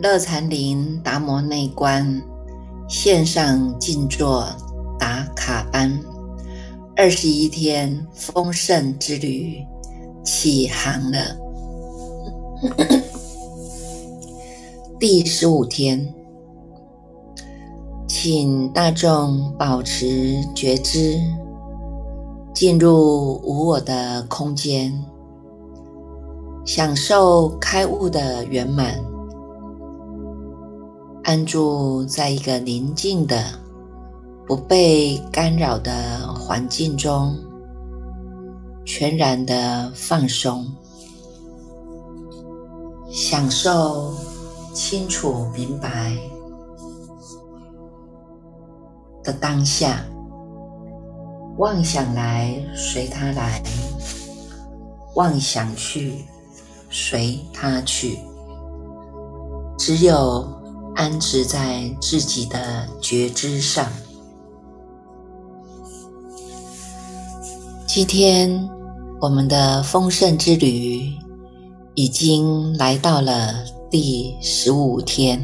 乐禅林达摩内观线上静坐打卡班，二十一天丰盛之旅起航了。第十五天，请大众保持觉知，进入无我的空间。享受开悟的圆满，安住在一个宁静的、不被干扰的环境中，全然的放松，享受清楚明白的当下。妄想来，随它来；妄想去。随它去，只有安置在自己的觉知上。今天我们的丰盛之旅已经来到了第十五天。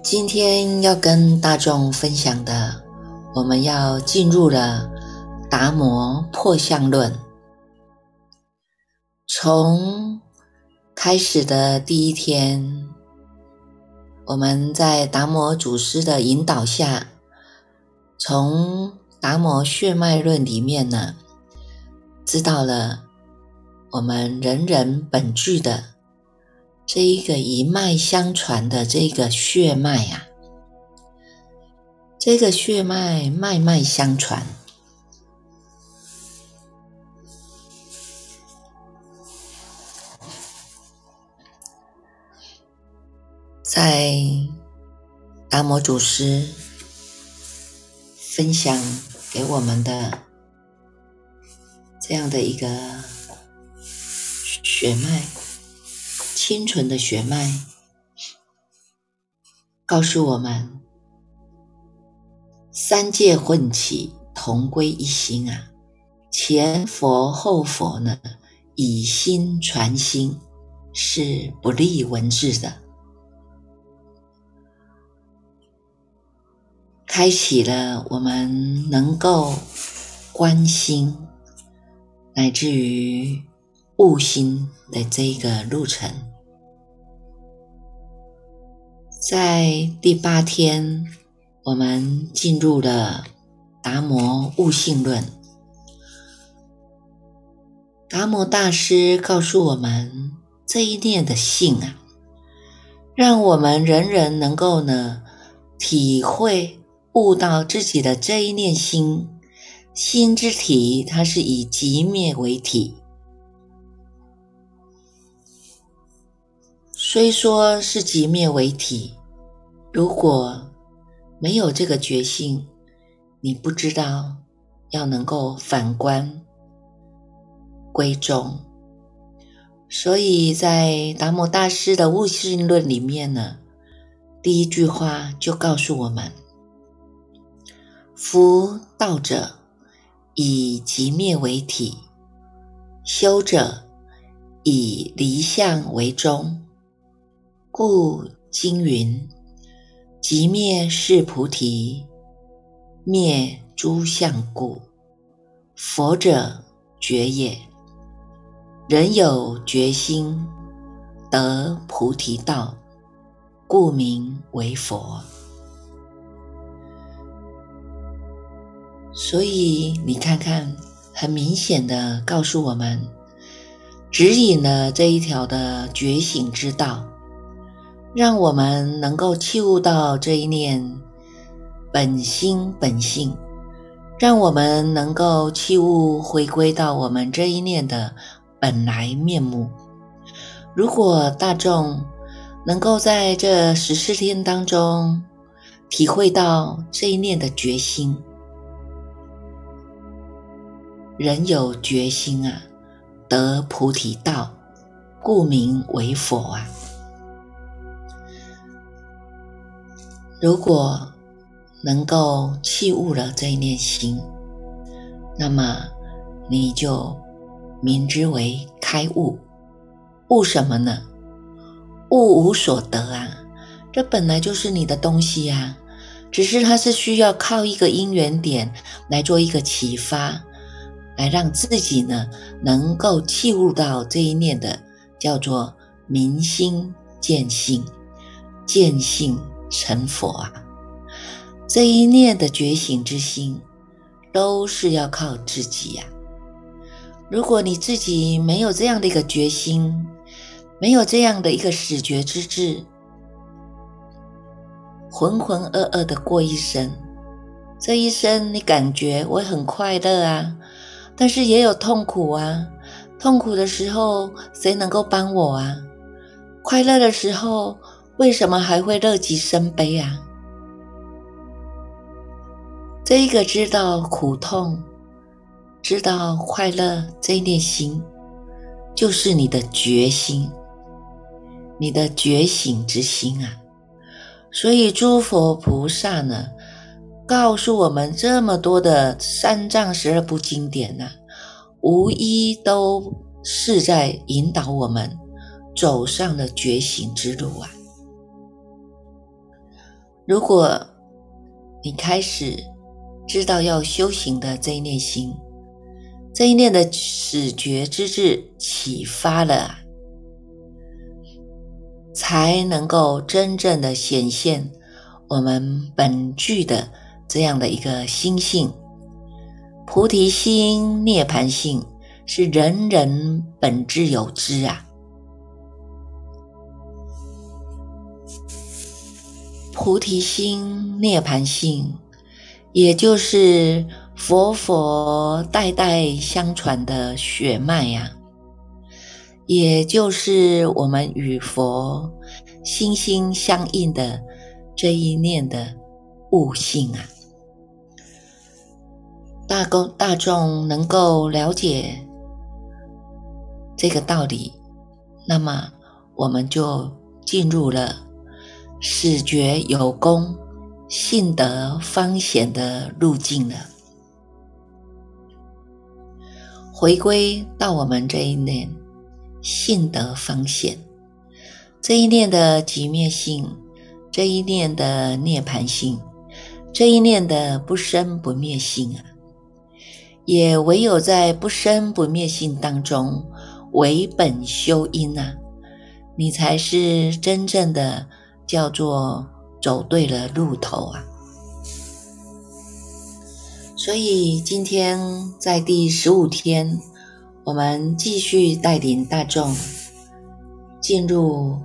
今天要跟大众分享的，我们要进入了达摩破相论。从开始的第一天，我们在达摩祖师的引导下，从达摩血脉论里面呢，知道了我们人人本具的这一个一脉相传的这个血脉啊，这个血脉脉脉相传。在达摩祖师分享给我们的这样的一个血脉，清纯的血脉，告诉我们：三界混起，同归一心啊！前佛后佛呢，以心传心，是不立文字的。开启了我们能够观心，乃至于悟心的这一个路程。在第八天，我们进入了达摩悟性论。达摩大师告诉我们，这一念的性啊，让我们人人能够呢体会。悟到自己的这一念心，心之体，它是以极灭为体。虽说是极灭为体，如果没有这个决心，你不知道要能够反观归宗。所以在达摩大师的悟性论里面呢，第一句话就告诉我们。夫道者，以极灭为体；修者，以离相为宗。故经云：极灭是菩提，灭诸相故。佛者觉也。人有决心，得菩提道，故名为佛。所以你看看，很明显的告诉我们，指引了这一条的觉醒之道，让我们能够契悟到这一念本心本性，让我们能够契悟回归到我们这一念的本来面目。如果大众能够在这十四天当中体会到这一念的决心，人有决心啊，得菩提道，故名为佛啊。如果能够弃悟了这一念心，那么你就名之为开悟，悟什么呢？悟无所得啊，这本来就是你的东西呀，只是它是需要靠一个因缘点来做一个启发，来让自己呢能够契悟到这一念的叫做明心见性，见性成佛啊。这一念的觉醒之心，都是要靠自己呀。如果你自己没有这样的一个决心，没有这样的一个始觉之志，浑浑噩噩的过一生，这一生你感觉我很快乐啊，但是也有痛苦啊。痛苦的时候，谁能够帮我啊？快乐的时候，为什么还会乐极生悲啊？这一个知道苦痛。知道快乐这一念心，就是你的决心，你的觉醒之心啊！所以诸佛菩萨呢，告诉我们这么多的三藏十二部经典呢，无一都是在引导我们走上了觉醒之路啊！如果你开始知道要修行的这一念心，这一念的始觉之智启发了，才能够真正的显现我们本具的这样的一个心性。菩提心、涅盘性是人人本质有之啊！菩提心、涅盘性，也就是。佛佛代代相传的血脉呀，也就是我们与佛心心相印的这一念的悟性啊。大公大众能够了解这个道理，那么我们就进入了始觉有功、信德方显的路径了。回归到我们这一念性德方显，这一念的极灭性，这一念的涅盘性，这一念的不生不灭性啊，也唯有在不生不灭性当中为本修因啊，你才是真正的叫做走对了路头啊。所以今天在第十五天，我们继续带领大众进入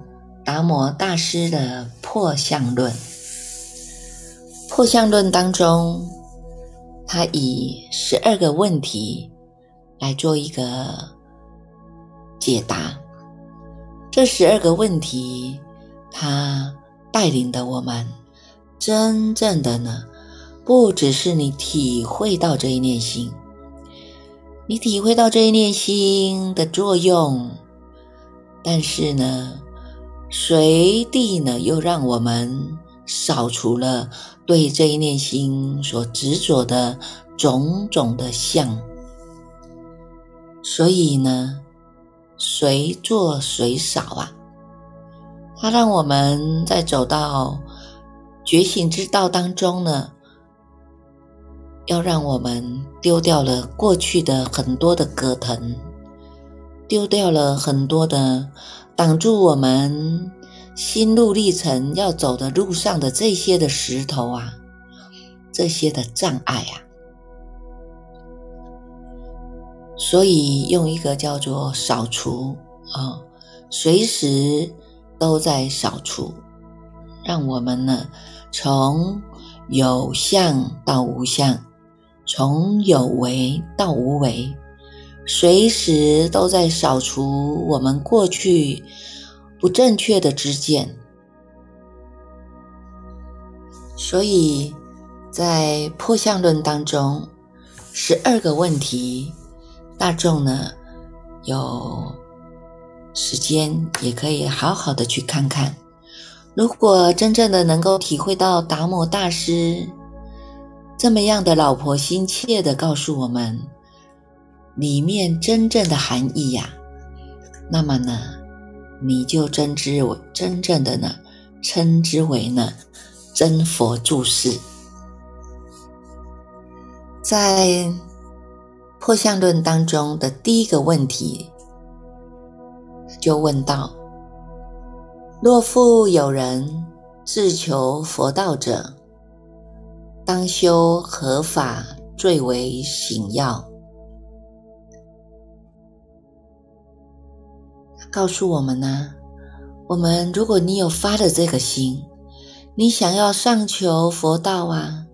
达摩大师的破相论。破相论当中，他以十二个问题来做一个解答。这十二个问题，他带领的我们真正的呢？不只是你体会到这一念心，你体会到这一念心的作用，但是呢，随地呢又让我们扫除了对这一念心所执着的种种的相，所以呢，随做随少啊，它让我们在走到觉醒之道当中呢。要让我们丢掉了过去的很多的葛藤，丢掉了很多的挡住我们心路历程要走的路上的这些的石头啊，这些的障碍啊，所以用一个叫做扫除啊，随时都在扫除，让我们呢从有相到无相。从有为到无为，随时都在扫除我们过去不正确的知见。所以在破相论当中，十二个问题，大众呢有时间也可以好好的去看看。如果真正的能够体会到达摩大师。这么样的老婆心切的告诉我们里面真正的含义呀，那么呢，你就真之为真正的呢，称之为呢真佛住世。在破相论当中的第一个问题，就问到：若复有人自求佛道者，当修何法最为醒要？告诉我们呢，我们如果你有发的这个心，你想要上求佛道啊，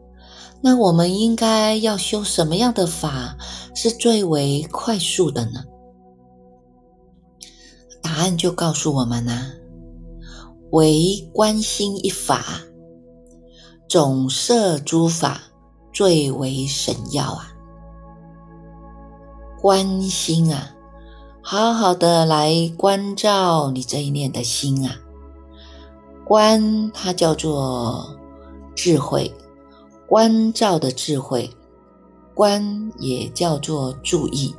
那我们应该要修什么样的法是最为快速的呢？答案就告诉我们呢，唯观心一法，总摄诸法最为神要啊，观心啊。好好的来关照你这一念的心啊，观它叫做智慧，关照的智慧，观也叫做注意，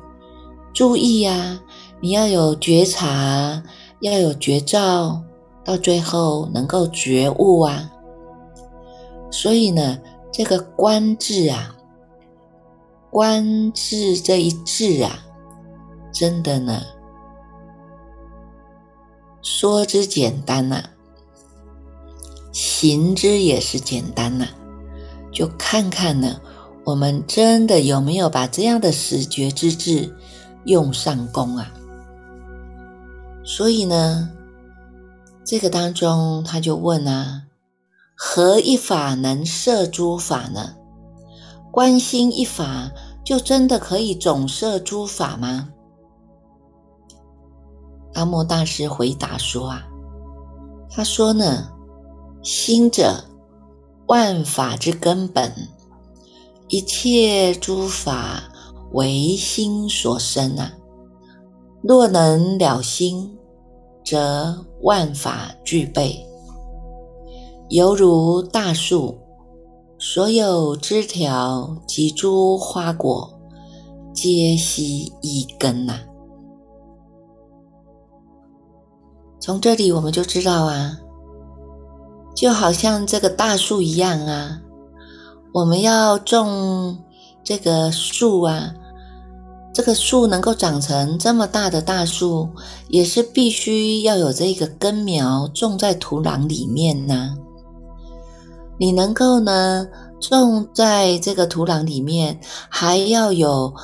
注意呀，你要有觉察，要有觉照，到最后能够觉悟啊。所以呢，这个观智啊，观智这一智啊。真的呢，说之简单呐，行之也是简单呐。就看看呢，我们真的有没有把这样的始觉之智用上功啊？所以呢，这个当中他就问啊：何一法能摄诸法呢？观心一法就真的可以总摄诸法吗？阿莫大师回答说：“啊，他说呢，心者万法之根本，一切诸法唯心所生啊。若能了心，则万法具备，犹如大树，所有枝条及诸花果，皆悉一根呐。”从这里我们就知道啊，就好像这个大树一样啊，我们要种这个树啊，这个树能够长成这么大的大树，也是必须要有这个根苗种在土壤里面呢。你能够呢种在这个土壤里面，还要有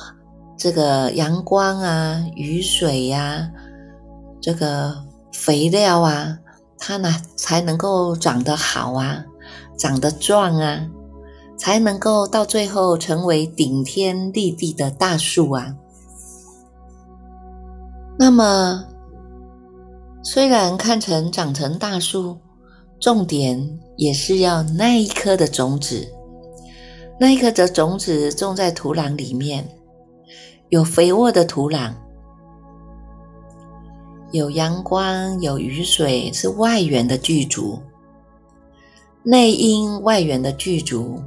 这个阳光啊、雨水呀，这个。肥料啊，它呢才能够长得好啊，长得壮啊，才能够到最后成为顶天立地的大树啊。那么，虽然看成长成大树，重点也是要那一颗的种子，那一颗的种子种在土壤里面，有肥沃的土壤。有阳光，有雨水，是外缘的具足；内因外缘的具足，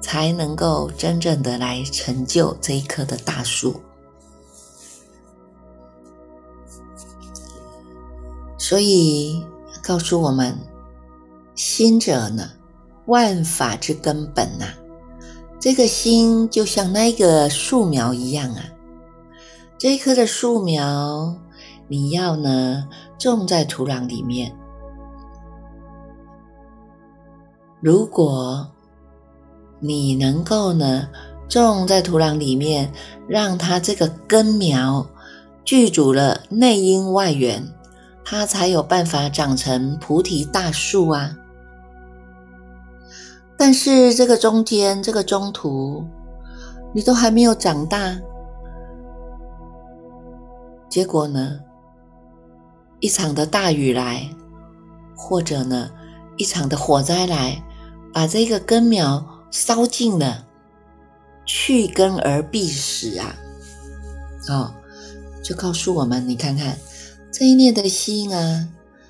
才能够真正的来成就这一棵的大树。所以告诉我们，心者呢，万法之根本呐。这个心就像那个树苗一样啊，这一棵的树苗。你要呢种在土壤里面。如果你能够呢种在土壤里面，让它这个根苗具足了内因外缘，它才有办法长成菩提大树啊。但是这个中间这个中途，你都还没有长大，结果呢？一场的大雨来，或者呢，一场的火灾来，把这个根苗烧尽了，去根而必死啊！哦，就告诉我们，你看看这一念的心啊，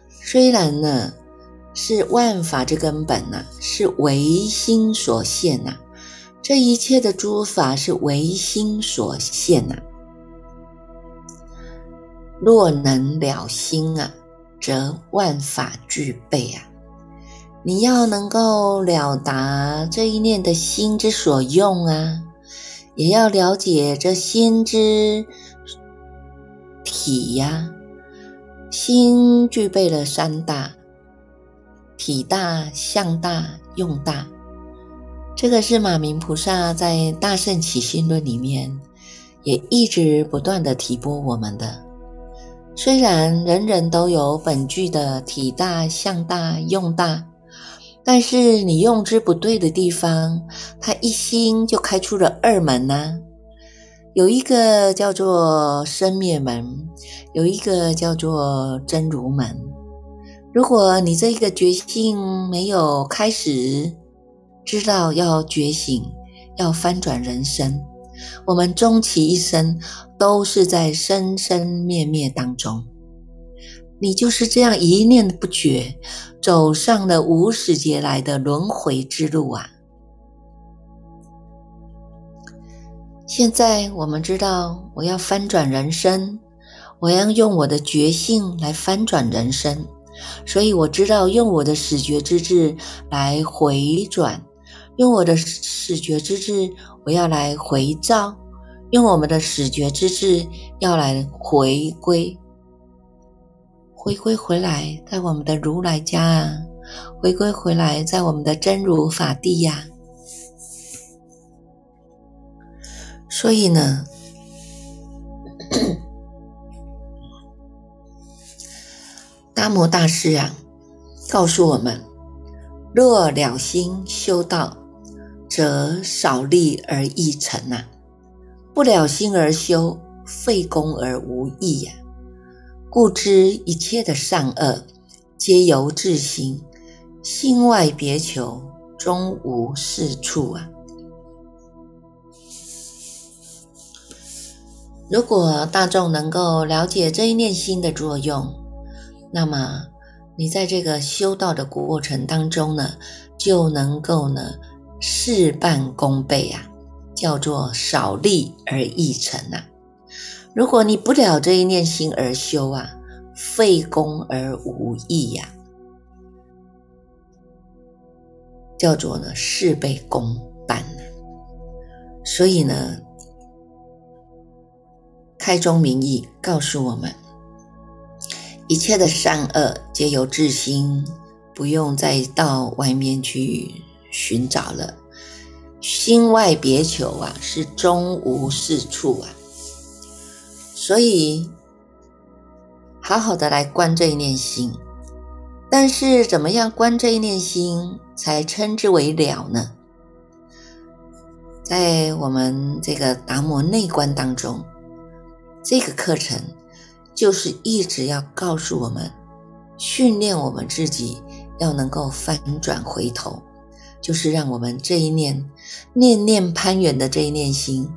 虽然呢是万法之根本呐，是唯心所现呐，这一切的诸法是唯心所现呐。若能了心啊，则万法具备啊。你要能够了达这一念的心之所用啊，也要了解这心之体呀。心具备了三大：体大、相大、用大。这个是马明菩萨在《大圣起心论》里面也一直不断的提拨我们的。虽然人人都有本具的体大、相大、用大。但是你用之不对的地方，它一心就开出了二门呐。有一个叫做生灭门，有一个叫做真如门。如果你这一个觉性没有开始知道要觉醒，要翻转人生，我们终其一生都是在生生灭灭当中。你就是这样一念不绝，走上了无始劫来的轮回之路啊！现在我们知道，我要翻转人生，我要用我的觉性来翻转人生，所以我知道用我的始觉之智来回转，用我的始觉之智，我要来回照，用我们的始觉之智要来回归。回归回来，在我们的如来家啊！回归回来，在我们的真如法地呀！所以呢，达摩大师啊，告诉我们：若了心修道，则少力而易成呐；不了心而修，费功而无益呀。故知一切的善恶，皆由自心，心外别求，终无是处啊！如果大众能够了解这一念心的作用，那么你在这个修道的过程当中呢，就能够呢事半功倍啊，叫做少力而易成啊。如果你不了这一念心而修啊，费功而无益呀，叫做呢事倍功半。所以呢，开宗明义告诉我们，一切的善恶皆由自心，不用再到外面去寻找了。心外别求啊，是终无是处啊。所以，好好的来观这一念心，但是怎么样观这一念心才称之为了呢？在我们这个达摩内观当中，这个课程就是一直要告诉我们，训练我们自己要能够翻转回头。就是让我们这一念念念攀缘的这一念心，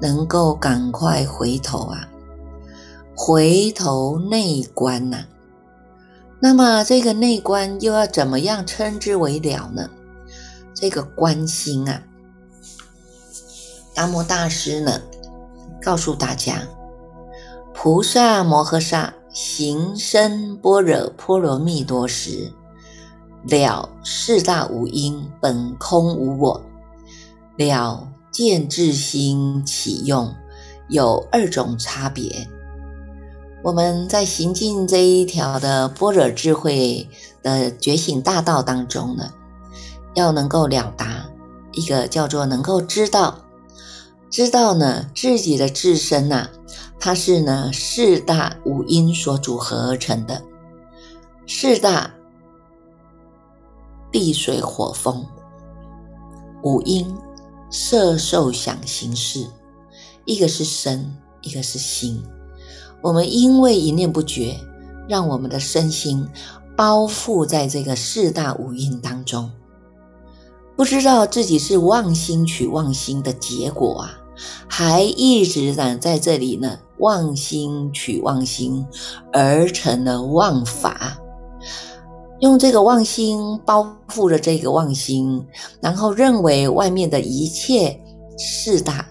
能够赶快回头啊！回头内观呐，那么这个内观又要怎么样称之为了呢？这个观心啊，达摩大师呢告诉大家，菩萨摩诃萨行深般若波罗蜜多时，了四大五因本空无我，了见智心起用，有二种差别。我们在行进这一条的般若智慧的觉醒大道当中呢，要能够了达一个叫做能够知道，知道呢自己的自身呐，它是呢四大五因所组合而成的，四大地水火风。五阴色受想行识，一个是身，一个是心。我们因为一念不绝，让我们的身心包覆在这个四大五蕴当中，不知道自己是妄心取妄心的结果啊，还一直呢在这里呢妄心取妄心而成了妄法，用这个妄心包覆了这个妄心，然后认为外面的一切是大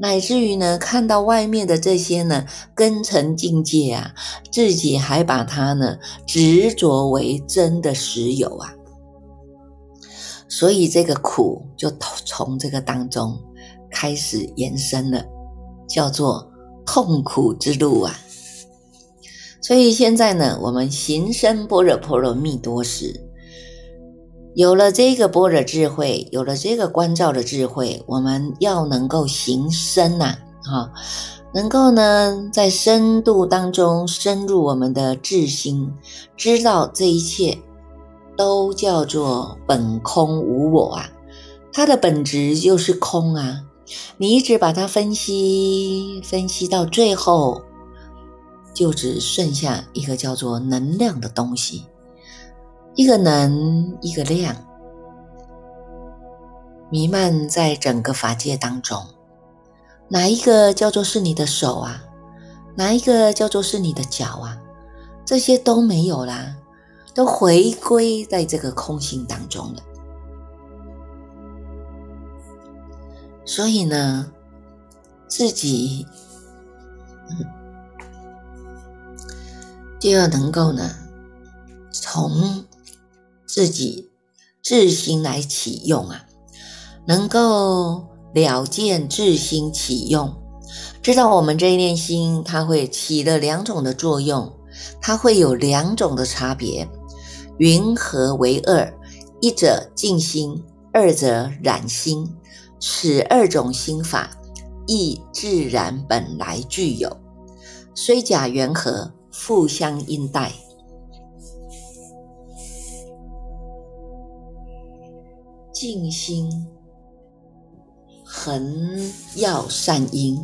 乃至于呢，看到外面的这些呢根尘境界啊，自己还把它呢执着为真的实有啊，所以这个苦就从这个当中开始延伸了，叫做痛苦之路啊。所以现在呢，我们行深般若波罗蜜多时。有了这个般若智慧，有了这个关照的智慧，我们要能够行深呐，哈，能够呢在深度当中深入我们的智心，知道这一切都叫做本空无我啊，它的本质就是空啊，你一直把它分析分析到最后，就只剩下一个叫做能量的东西。一个能，一个量，弥漫在整个法界当中。哪一个叫做是你的手啊？哪一个叫做是你的脚啊？这些都没有啦，都回归在这个空性当中了。所以呢，自己就要能够呢，从。自己自心来启用啊，能够了见自心启用，知道我们这一念心，它会起了两种的作用，它会有两种的差别，云何为二，一者静心，二者染心，此二种心法亦自然本来具有，虽假缘合，互相应带。静心恒要善因，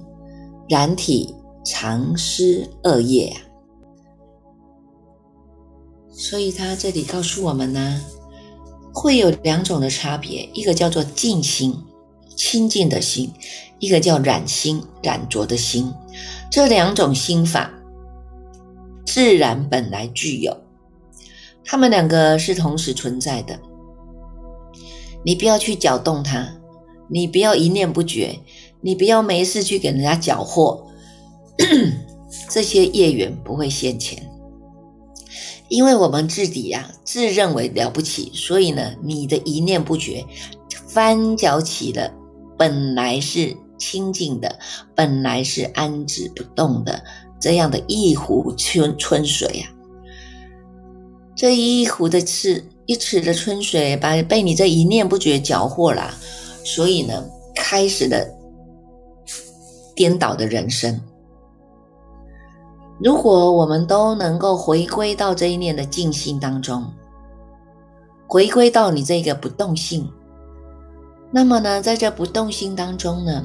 然体常失恶业。所以他这里告诉我们呢，会有两种的差别，一个叫做静心，清净的心；一个叫染心，染浊的心。这两种心法，自然本来具有，他们两个是同时存在的。你不要去搅动它，你不要一念不绝，你不要没事去给人家搅和，这些业缘不会现前，因为我们自己呀自认为了不起，所以呢，你的一念不绝翻搅起了本来是清净的，本来是安止不动的这样的一壶春春水呀，这一壶的是。一池的春水把被你这一念不觉搅和了，所以呢，开始了颠倒的人生。如果我们都能够回归到这一念的静心当中，回归到你这个不动性，那么呢，在这不动心当中呢，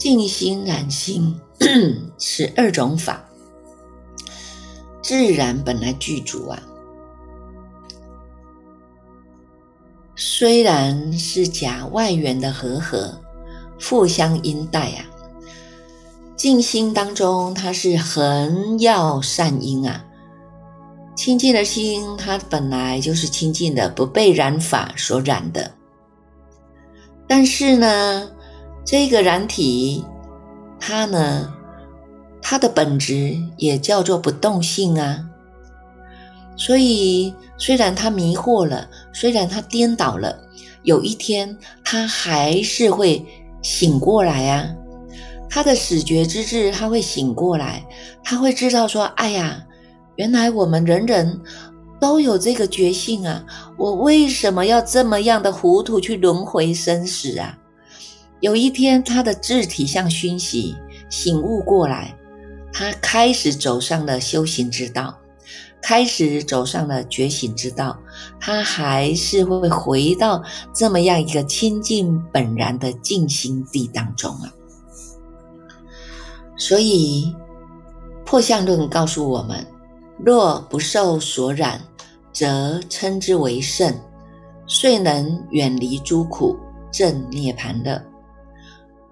静心染心 是二种法，自然本来具足啊。虽然是假外缘的和合，互相因带啊。静心当中，它是恒要善因啊。清净的心，它本来就是清净的，不被染法所染的。但是呢，这个染体，它呢，它的本质也叫做不动性啊。所以，虽然他迷惑了，虽然他颠倒了，有一天他还是会醒过来啊！他的始觉之智，他会醒过来，他会知道说：“哎呀，原来我们人人都有这个觉性啊！我为什么要这么样的糊涂去轮回生死啊？”有一天，他的智体像熏习，醒悟过来，他开始走上了修行之道。开始走上了觉醒之道，他还是会回到这么样一个清净本然的静心地当中啊。所以破相论告诉我们：若不受所染，则称之为圣，遂能远离诸苦，正涅盘乐；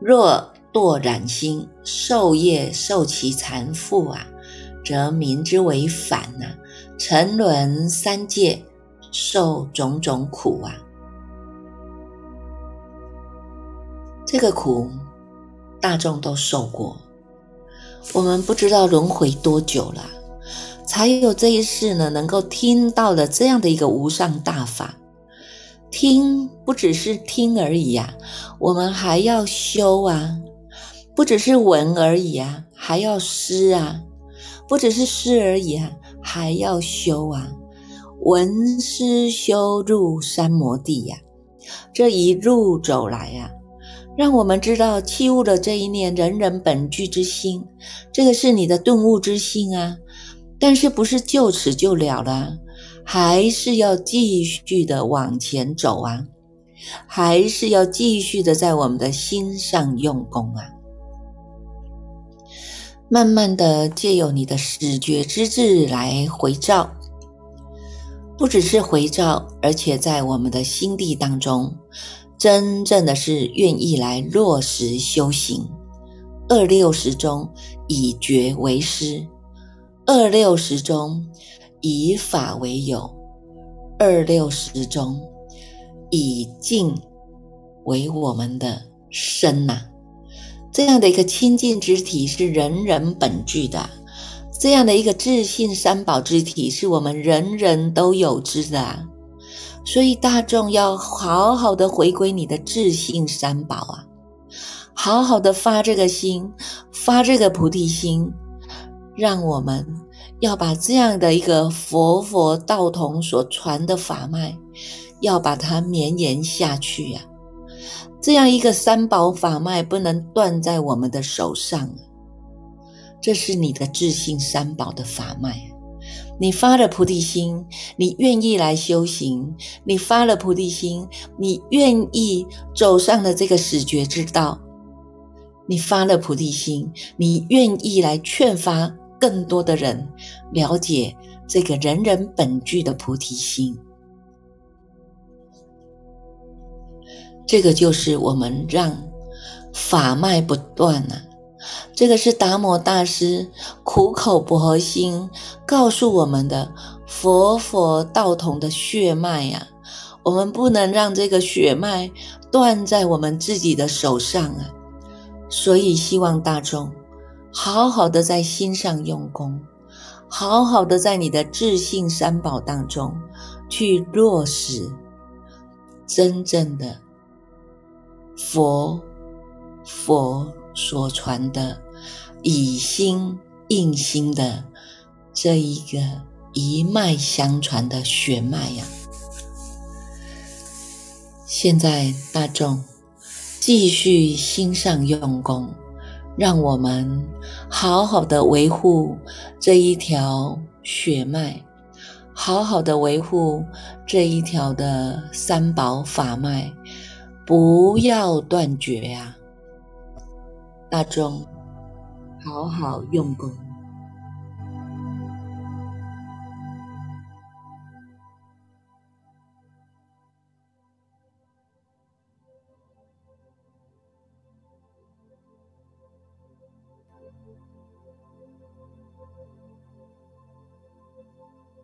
若堕染心，受业受其缠缚啊。则名之为反呐，沉沦三界，受种种苦啊。这个苦大众都受过。我们不知道轮回多久了，才有这一世呢，能够听到了这样的一个无上大法。听不只是听而已呀，我们还要修啊；不只是闻而已啊，还要思啊；不只是思而已啊，还要修啊。闻思修入三摩地呀，这一路走来呀，让我们知道器物的这一念人人本具之心，这个是你的顿悟之心啊。但是不是就此就了了？还是要继续的往前走啊，还是要继续的在我们的心上用功啊，慢慢的借由你的始觉之智来回照，不只是回照，而且在我们的心地当中，真正的是愿意来落实修行。二六十中以觉为师，二六十中。以法为友，二六十中以静为我们的身呐。这样的一个清净之体是人人本具的，这样的一个自信三宝之体是我们人人都有之的。所以大众要好好的回归你的自信三宝啊，好好的发这个心，发这个菩提心，让我们。要把这样的一个佛佛道同所传的法脉，要把它绵延下去呀。这样一个三宝法脉不能断在我们的手上，这是你的自信三宝的法脉。你发了菩提心，你愿意来修行；你发了菩提心，你愿意走上了这个始觉之道；你发了菩提心，你愿意来劝发。更多的人了解这个人人本具的菩提心，这个就是我们让法脉不断啊。这个是达摩大师苦口婆心告诉我们的佛佛道同的血脉呀。我们不能让这个血脉断在我们自己的手上啊。所以希望大众。好好的在心上用功，好好的在你的自信三宝当中去落实真正的佛佛所传的以心印心的这一个一脉相传的血脉呀！现在大众继续心上用功。让我们好好的维护这一条血脉，好好的维护这一条的三宝法脉，不要断绝呀！大众，好好用功。Thank you.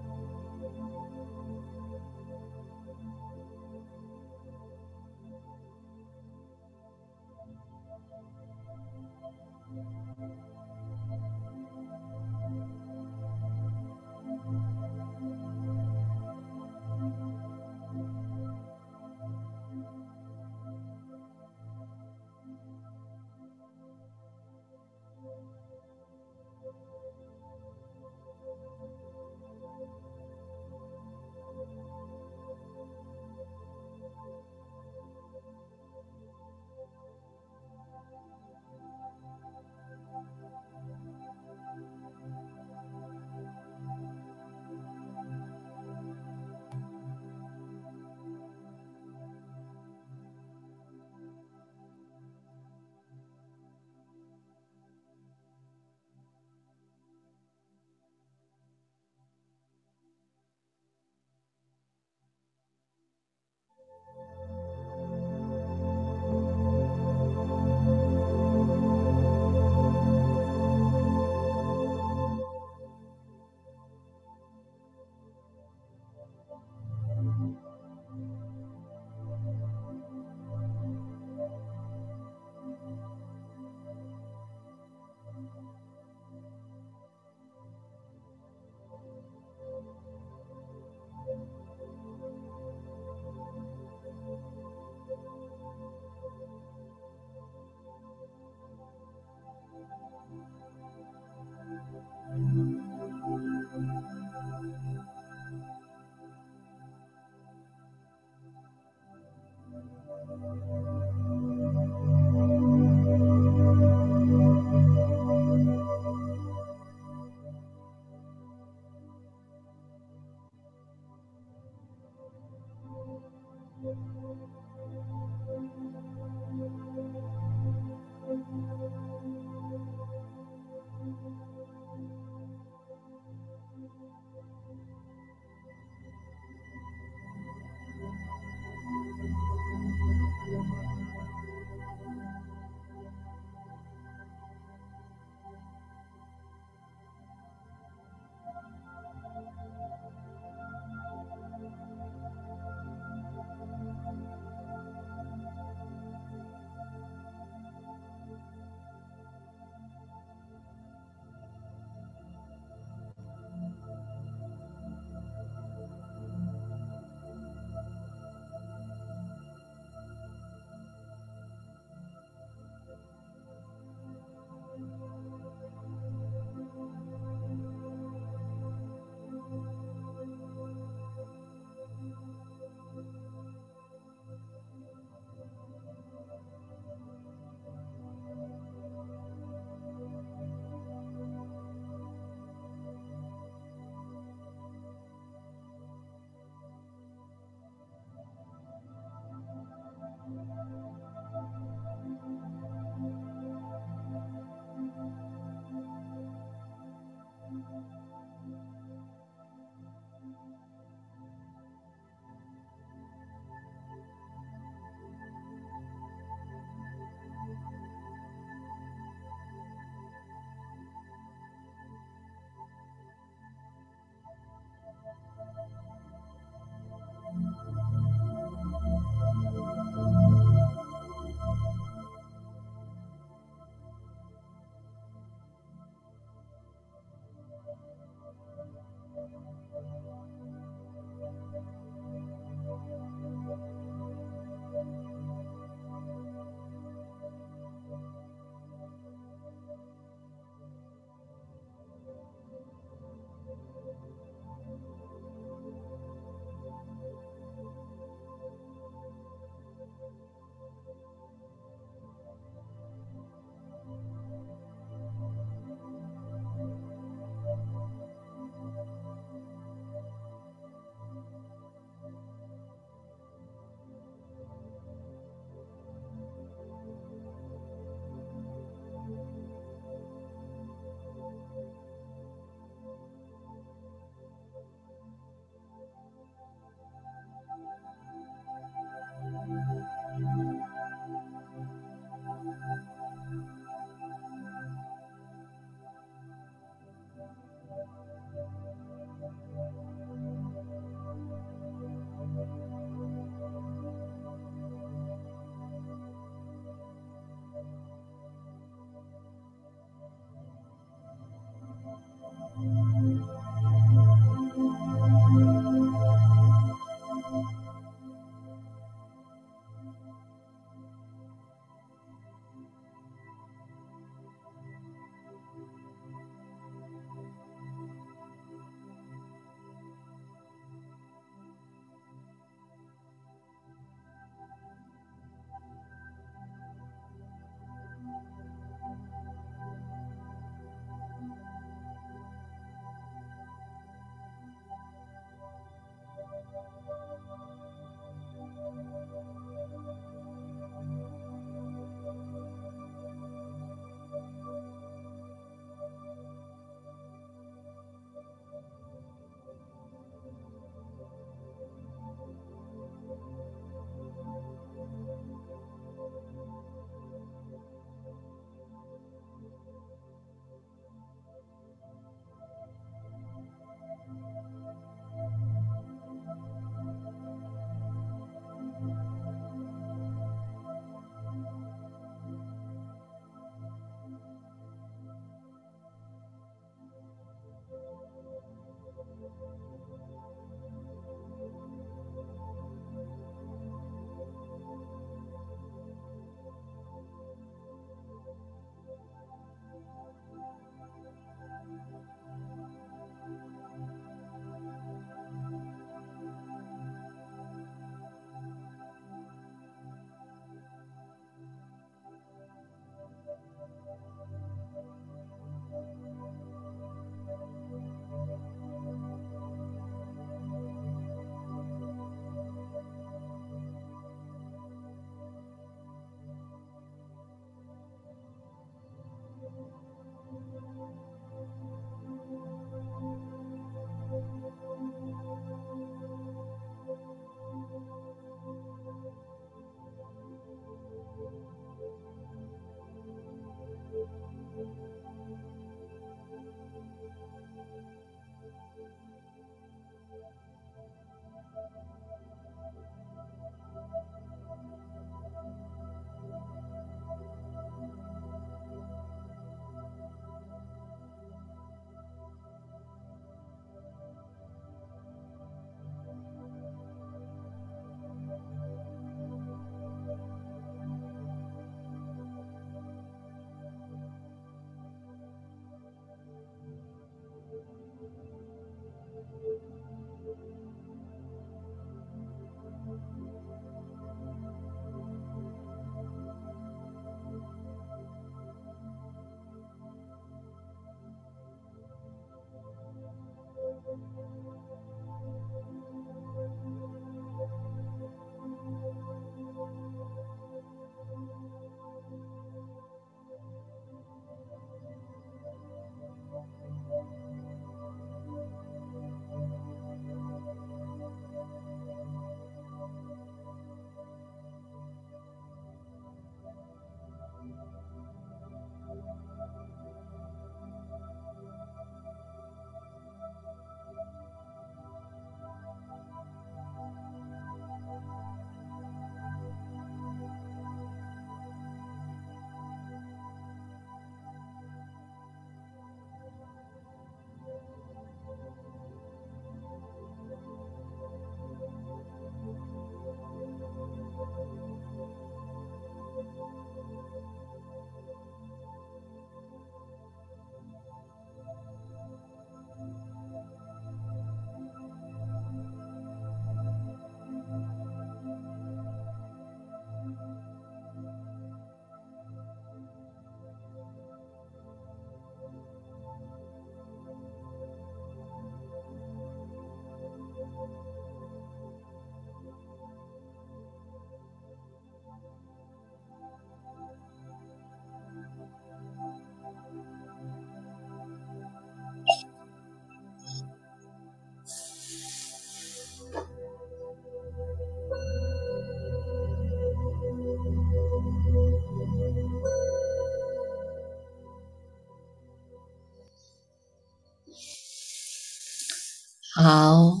好，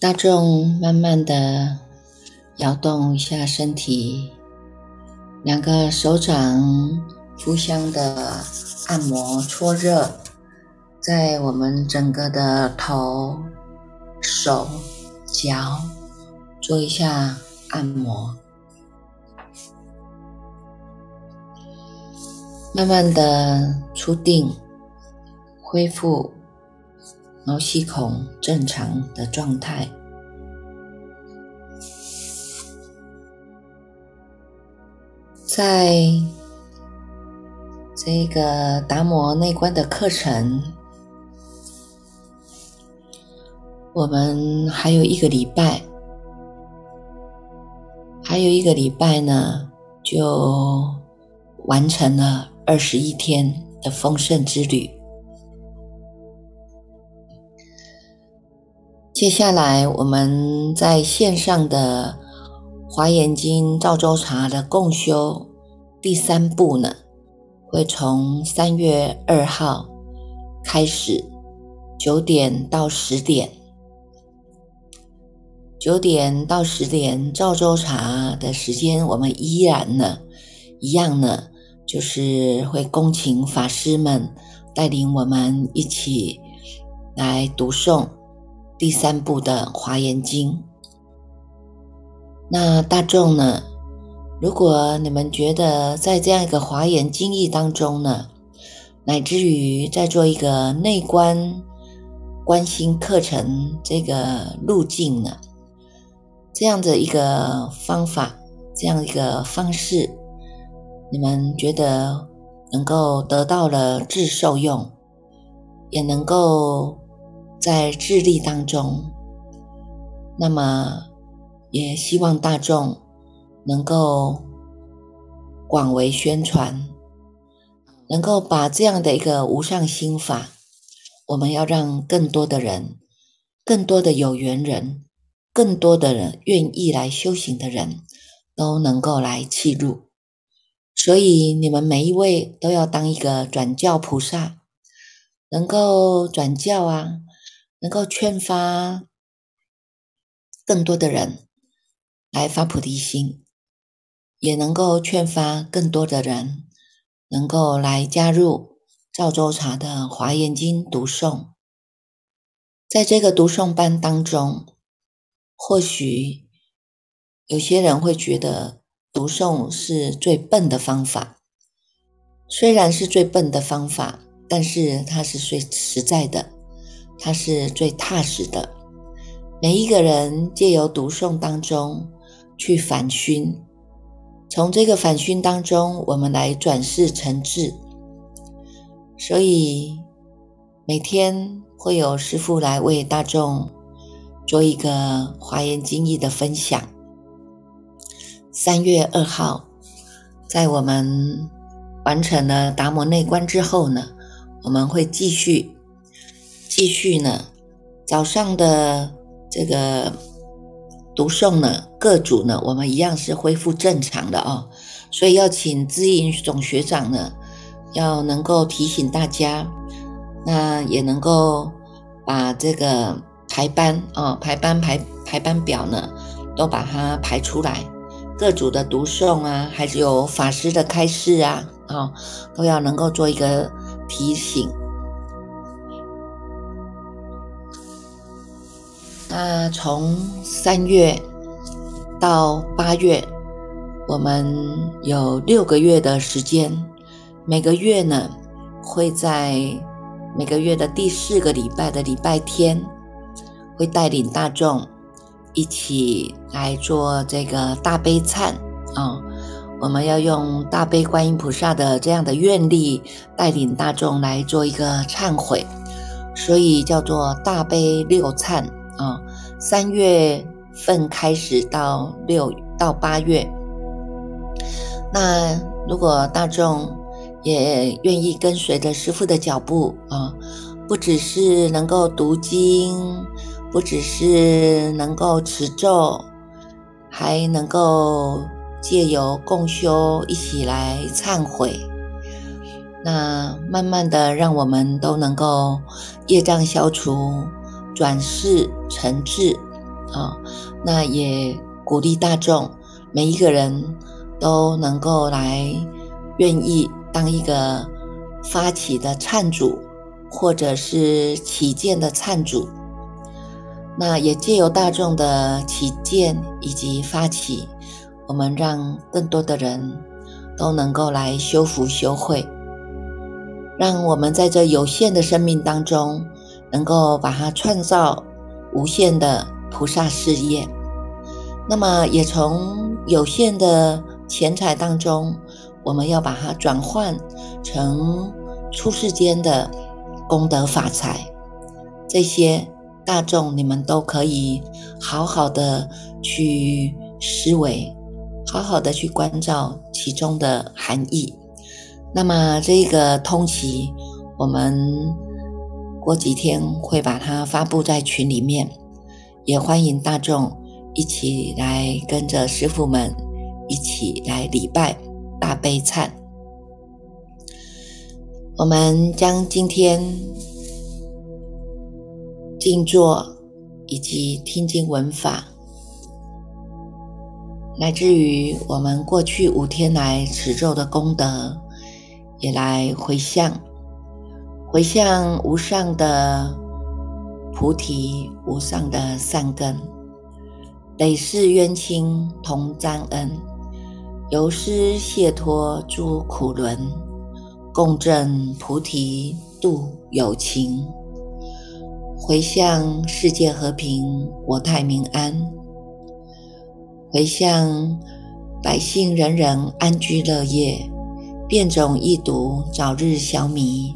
大众慢慢的摇动一下身体，两个手掌互相的按摩搓热，在我们整个的头、手、脚做一下按摩，慢慢的出定，恢复。毛细孔正常的状态，在这个达摩内观的课程，我们还有一个礼拜，还有一个礼拜呢，就完成了二十一天的丰盛之旅。接下来，我们在线上的《华严经》赵州茶的共修第三步呢，会从三月二号开始，九点到十点，九点到十点赵州茶的时间，我们依然呢，一样呢，就是会恭请法师们带领我们一起来读诵。第三部的《华严经》，那大众呢？如果你们觉得在这样一个华严经义当中呢，乃至于在做一个内观观心课程这个路径呢，这样的一个方法，这样一个方式，你们觉得能够得到了智受用，也能够。在智力当中，那么也希望大众能够广为宣传，能够把这样的一个无上心法，我们要让更多的人、更多的有缘人、更多的人愿意来修行的人都能够来契入。所以你们每一位都要当一个转教菩萨，能够转教啊。能够劝发更多的人来发菩提心，也能够劝发更多的人能够来加入赵州茶的华严经读诵。在这个读诵班当中，或许有些人会觉得读诵是最笨的方法，虽然是最笨的方法，但是它是最实在的。它是最踏实的。每一个人借由读诵当中去反熏，从这个反熏当中，我们来转世成智。所以每天会有师父来为大众做一个华严经义的分享。三月二号，在我们完成了达摩内观之后呢，我们会继续。继续呢，早上的这个读诵呢，各组呢，我们一样是恢复正常的哦。所以要请知音总学长呢，要能够提醒大家，那也能够把这个排班哦，排班排排班表呢，都把它排出来。各组的读诵啊，还是有法师的开示啊，啊，都要能够做一个提醒。那从三月到八月，我们有六个月的时间。每个月呢，会在每个月的第四个礼拜的礼拜天，会带领大众一起来做这个大悲忏啊。我们要用大悲观音菩萨的这样的愿力，带领大众来做一个忏悔，所以叫做大悲六忏。啊，三月份开始到六到八月，那如果大众也愿意跟随着师父的脚步啊，不只是能够读经，不只是能够持咒，还能够借由共修一起来忏悔，那慢慢的让我们都能够业障消除，转世成智啊。那也鼓励大众，每一个人都能够来愿意当一个发起的忏主，或者是起见的忏主。那也借由大众的起见以及发起，我们让更多的人都能够来修福修慧。让我们在这有限的生命当中，能够把它创造无限的菩萨事业。那么，也从有限的钱财当中，我们要把它转换成出世间的功德法财。这些大众，你们都可以好好的去思维，好好的去关照其中的含义。那么这个通期，我们过几天会把它发布在群里面，也欢迎大众一起来跟着师傅们一起来礼拜大悲忏。我们将今天静坐以及听经闻法，来自于我们过去五天来持咒的功德。也来回向，回向无上的菩提，无上的善根，累世冤亲同沾恩，由师解脱诸苦轮，共振菩提度有情。回向世界和平，国泰民安。回向百姓人人安居乐业。变种易毒，早日消弭。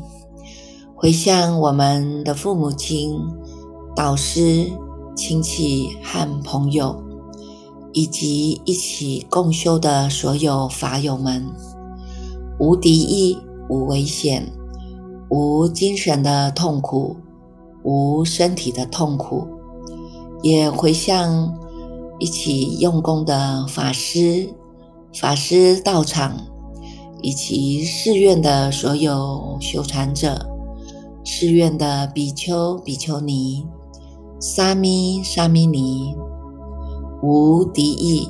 回向我们的父母亲、导师、亲戚和朋友，以及一起共修的所有法友们，无敌意，无危险，无精神的痛苦，无身体的痛苦。也回向一起用功的法师、法师道场。以及寺院的所有修禅者，寺院的比丘、比丘尼、沙弥、沙弥尼，无敌意，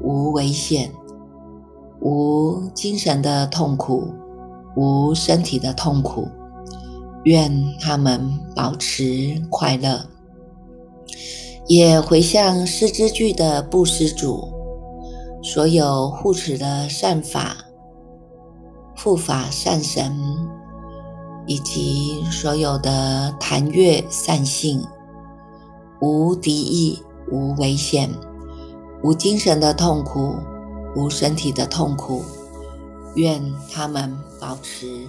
无危险，无精神的痛苦，无身体的痛苦，愿他们保持快乐。也回向师之具的布施主，所有护持的善法。护法善神，以及所有的檀月散性，无敌意，无危险，无精神的痛苦，无身体的痛苦，愿他们保持。